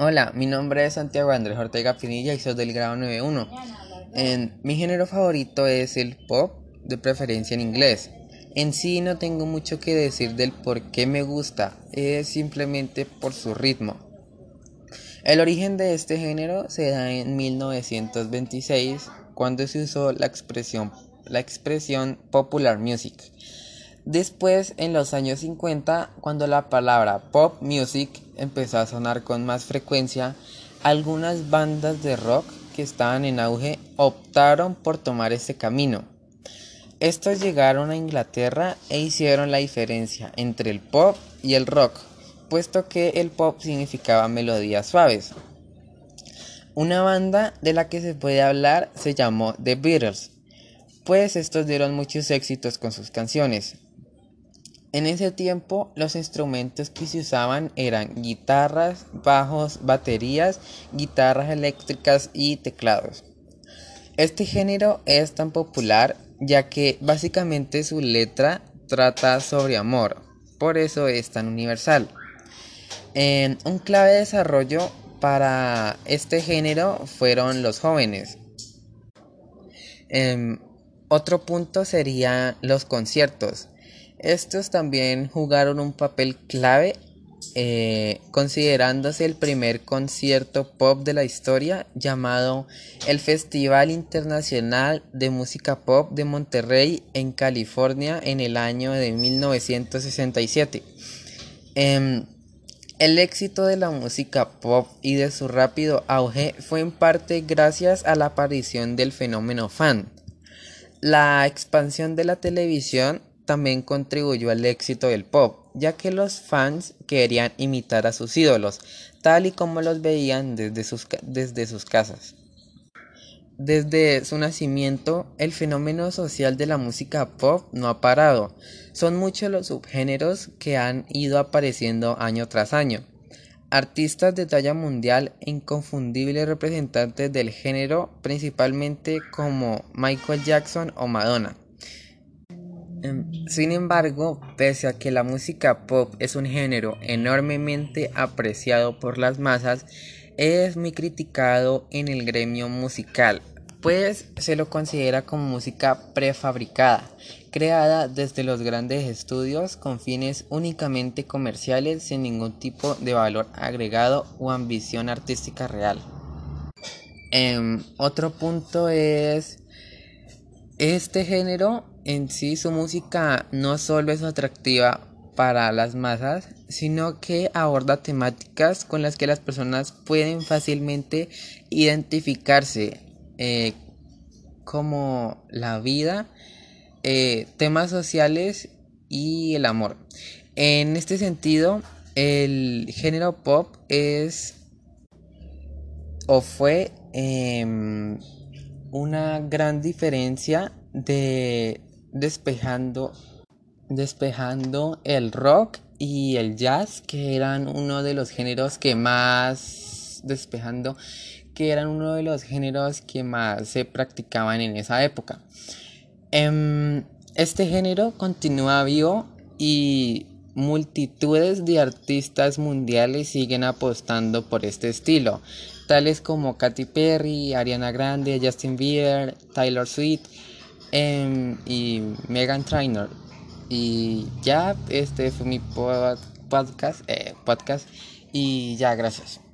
Hola, mi nombre es Santiago Andrés Ortega Pinilla y soy del grado 91. En, mi género favorito es el pop, de preferencia en inglés. En sí no tengo mucho que decir del por qué me gusta, es simplemente por su ritmo. El origen de este género se da en 1926, cuando se usó la expresión, la expresión popular music. Después, en los años 50, cuando la palabra pop music empezó a sonar con más frecuencia, algunas bandas de rock que estaban en auge optaron por tomar ese camino. Estos llegaron a Inglaterra e hicieron la diferencia entre el pop y el rock, puesto que el pop significaba melodías suaves. Una banda de la que se puede hablar se llamó The Beatles, pues estos dieron muchos éxitos con sus canciones, en ese tiempo los instrumentos que se usaban eran guitarras, bajos, baterías, guitarras eléctricas y teclados. Este género es tan popular ya que básicamente su letra trata sobre amor, por eso es tan universal. un clave de desarrollo para este género fueron los jóvenes. Em, otro punto sería los conciertos. Estos también jugaron un papel clave eh, considerándose el primer concierto pop de la historia llamado el Festival Internacional de Música Pop de Monterrey en California en el año de 1967. Em, el éxito de la música pop y de su rápido auge fue en parte gracias a la aparición del fenómeno fan. La expansión de la televisión también contribuyó al éxito del pop, ya que los fans querían imitar a sus ídolos, tal y como los veían desde sus, desde sus casas. Desde su nacimiento, el fenómeno social de la música pop no ha parado. Son muchos los subgéneros que han ido apareciendo año tras año. Artistas de talla mundial e inconfundibles representantes del género, principalmente como Michael Jackson o Madonna. Em, sin embargo, pese a que la música pop es un género enormemente apreciado por las masas, es muy criticado en el gremio musical, pues se lo considera como música prefabricada, creada desde los grandes estudios con fines únicamente comerciales sin ningún tipo de valor agregado o ambición artística real. Em, otro punto es este género en sí, su música no solo es atractiva para las masas, sino que aborda temáticas con las que las personas pueden fácilmente identificarse, eh, como la vida, eh, temas sociales y el amor. En este sentido, el género pop es o fue em, una gran diferencia de despejando despejando el rock y el jazz que eran uno de los géneros que más despejando que eran uno de los géneros que más se practicaban en esa época. Em, este género continúa vivo y multitudes de artistas mundiales siguen apostando por este estilo tales como Katy Perry, Ariana Grande, Justin Bieber, Taylor Swift em, y Megan Trainor. Y ya, este fue mi podcast, eh, podcast y ya, gracias.